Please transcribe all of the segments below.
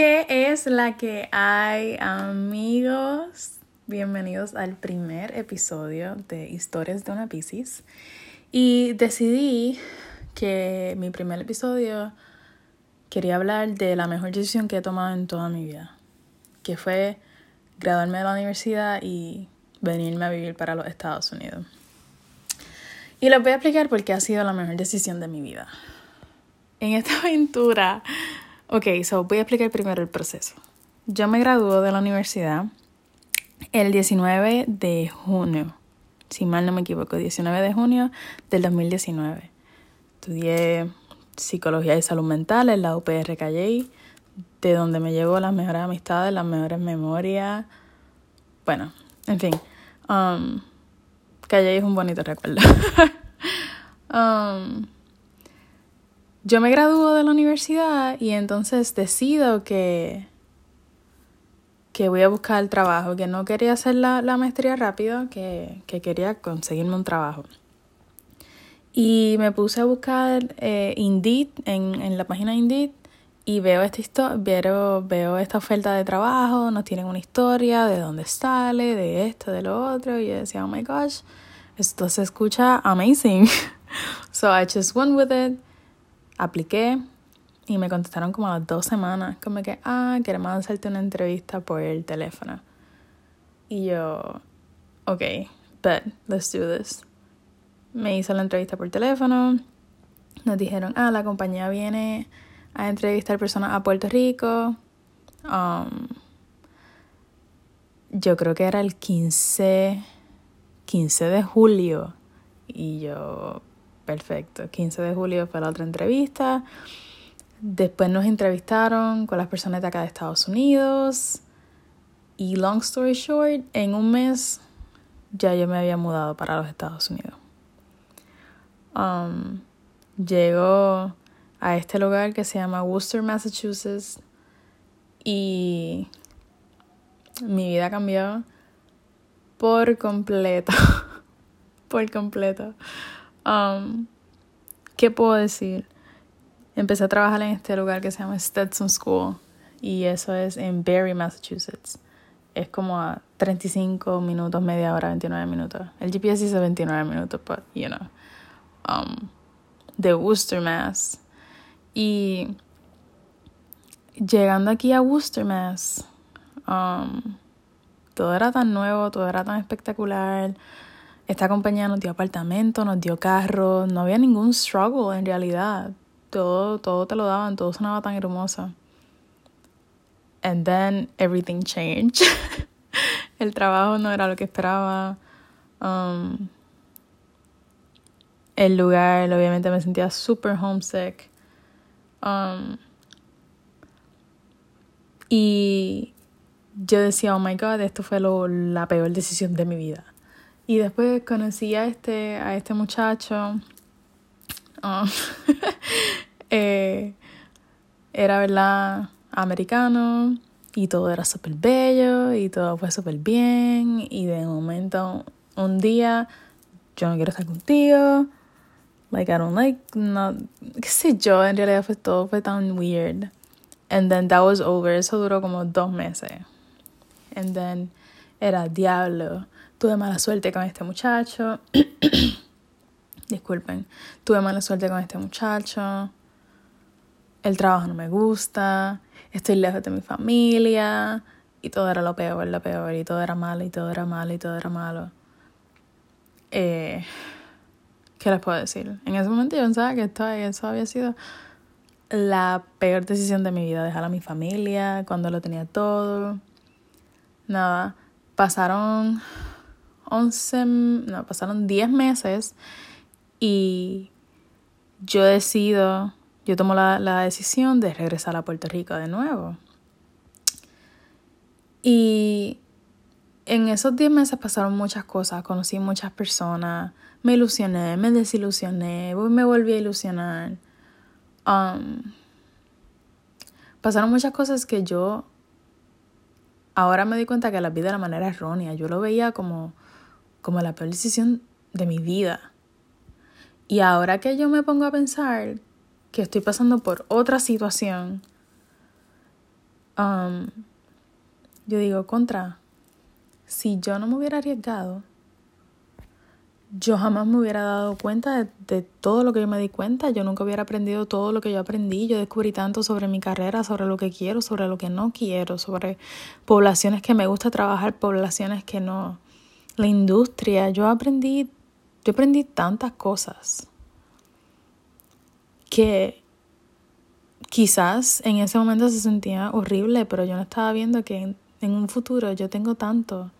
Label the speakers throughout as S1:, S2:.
S1: ¿Qué es la que hay, amigos? Bienvenidos al primer episodio de Historias de una Piscis. Y decidí que mi primer episodio quería hablar de la mejor decisión que he tomado en toda mi vida, que fue graduarme de la universidad y venirme a vivir para los Estados Unidos. Y les voy a explicar por qué ha sido la mejor decisión de mi vida. En esta aventura, ok, so voy a explicar primero el proceso. Yo me gradué de la universidad el 19 de junio, si mal no me equivoco, 19 de junio del 2019. Estudié psicología y salud mental en la UPR Calle, de donde me llevo las mejores amistades, las mejores memorias. Bueno, en fin. Um, es un bonito recuerdo. um, yo me gradúo de la universidad y entonces decido que, que voy a buscar el trabajo, que no quería hacer la, la maestría rápido, que, que, quería conseguirme un trabajo. Y me puse a buscar eh, Indeed, en, en la página Indeed, y veo esta, veo, veo esta oferta de trabajo, nos tienen una historia de dónde sale, de esto, de lo otro, y yo decía, oh my gosh, esto se escucha amazing. so I just went with it, apliqué, y me contestaron como a las dos semanas, como que, ah, queremos hacerte una entrevista por el teléfono. Y yo, ok, but let's do this. Me hizo la entrevista por teléfono, nos dijeron, ah, la compañía viene a entrevistar personas a Puerto Rico. Um, yo creo que era el 15, 15 de julio. Y yo, perfecto, 15 de julio fue la otra entrevista. Después nos entrevistaron con las personas de acá de Estados Unidos. Y long story short, en un mes ya yo me había mudado para los Estados Unidos. Um, llegó a este lugar que se llama Worcester, Massachusetts. Y mi vida cambió por completo. por completo. Um, ¿Qué puedo decir? Empecé a trabajar en este lugar que se llama Stetson School. Y eso es en Barry, Massachusetts. Es como a 35 minutos, media hora, 29 minutos. El GPS dice 29 minutos, pero, you know. Um, de Worcester, Mass. Y llegando aquí a Worcester, Mass, um, todo era tan nuevo, todo era tan espectacular. Esta compañía nos dio apartamento, nos dio carro, no había ningún struggle en realidad. Todo, todo te lo daban, todo sonaba tan hermoso. And then everything changed. El trabajo no era lo que esperaba. Um, el lugar, obviamente me sentía super homesick. Um, y yo decía, oh my god, esto fue lo, la peor decisión de mi vida. Y después conocí a este, a este muchacho. Um, eh, era, ¿verdad? Americano. Y todo era súper bello. Y todo fue súper bien. Y de momento, un día, yo no quiero estar contigo. Like, I don't like, no, qué sé yo, en realidad fue todo, fue tan weird. And then that was over, eso duró como dos meses. And then era diablo, tuve mala suerte con este muchacho. Disculpen, tuve mala suerte con este muchacho. El trabajo no me gusta, estoy lejos de mi familia. Y todo era lo peor, lo peor, y todo era malo, y todo era malo, y todo era malo. Eh ¿Qué les puedo decir? En ese momento yo pensaba que esto, eso había sido la peor decisión de mi vida, dejar a mi familia cuando lo tenía todo. Nada, pasaron 11, no, pasaron 10 meses y yo decido, yo tomo la, la decisión de regresar a Puerto Rico de nuevo. Y en esos 10 meses pasaron muchas cosas, conocí muchas personas, me ilusioné, me desilusioné, me volví a ilusionar. Um, pasaron muchas cosas que yo ahora me di cuenta que la vida de la manera errónea. Yo lo veía como, como la peor decisión de mi vida. Y ahora que yo me pongo a pensar que estoy pasando por otra situación, um, yo digo, contra, si yo no me hubiera arriesgado, yo jamás me hubiera dado cuenta de, todo lo que yo me di cuenta. Yo nunca hubiera aprendido todo lo que yo aprendí. Yo descubrí tanto sobre mi carrera, sobre lo que quiero, sobre lo que no quiero, sobre poblaciones que me gusta trabajar, poblaciones que no. La industria. Yo aprendí, yo aprendí tantas cosas que quizás en ese momento se sentía horrible, pero yo no estaba viendo que en, un futuro yo tengo tanto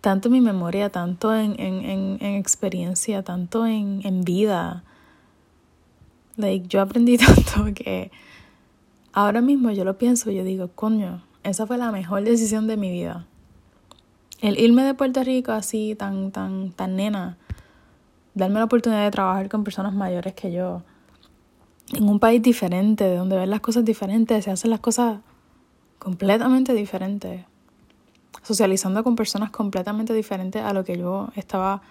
S1: tanto en mi memoria, tanto en, en, en, en experiencia, tanto en, en vida. Like, yo aprendí tanto que ahora mismo yo lo pienso, yo digo, coño, esa fue la mejor decisión de mi vida. El irme de Puerto Rico así, tan, tan, tan nena, darme la oportunidad de trabajar con personas mayores que yo, en un país diferente, de donde ven las cosas diferentes, se hacen las cosas completamente diferentes socializando con personas completamente diferentes a lo que yo estaba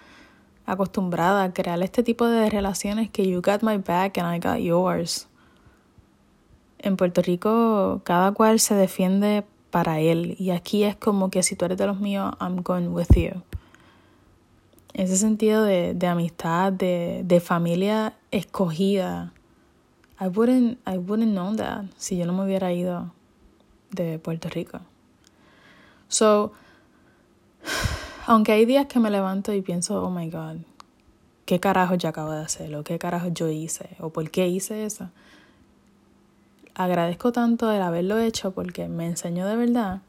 S1: acostumbrada a crear este tipo de relaciones que you got my back and I got yours. En Puerto Rico cada cual se defiende para él y aquí es como que si tú eres de los míos, I'm going with you. Ese sentido de, de amistad, de, de familia escogida. I wouldn't, I wouldn't know that si yo no me hubiera ido de Puerto Rico. So, aunque hay días que me levanto y pienso, oh my God, ¿qué carajo yo acabo de hacer? ¿O qué carajo yo hice? ¿O por qué hice eso? Agradezco tanto el haberlo hecho porque me enseñó de verdad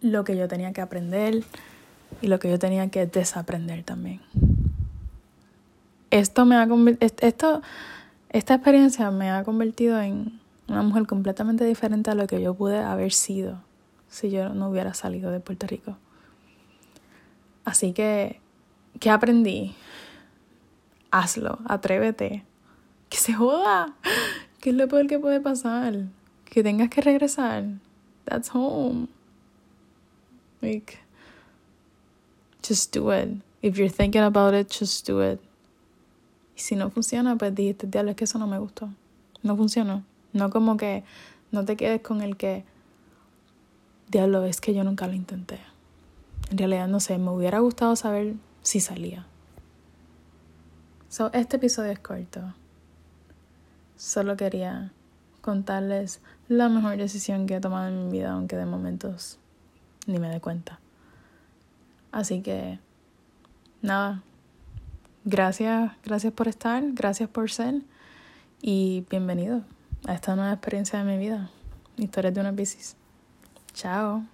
S1: lo que yo tenía que aprender y lo que yo tenía que desaprender también. Esto me ha esto esta experiencia me ha convertido en una mujer completamente diferente a lo que yo pude haber sido si yo no hubiera salido de Puerto Rico. Así que, ¿qué aprendí? Hazlo, atrévete. Que se joda. ¿Qué es lo peor que puede pasar? Que tengas que regresar. That's home. Like, just do it. If you're thinking about it, just do it. Y si no funciona, pues dijiste, diablo, es que eso no me gustó. No funcionó. No como que no te quedes con el que, diablo, es que yo nunca lo intenté. En realidad no sé, me hubiera gustado saber si salía. So, este episodio es corto. Solo quería contarles la mejor decisión que he tomado en mi vida, aunque de momentos ni me dé cuenta. Así que, nada. Gracias, gracias por estar, gracias por ser y bienvenido a esta nueva experiencia de mi vida. Historias de una Pisces. Chao.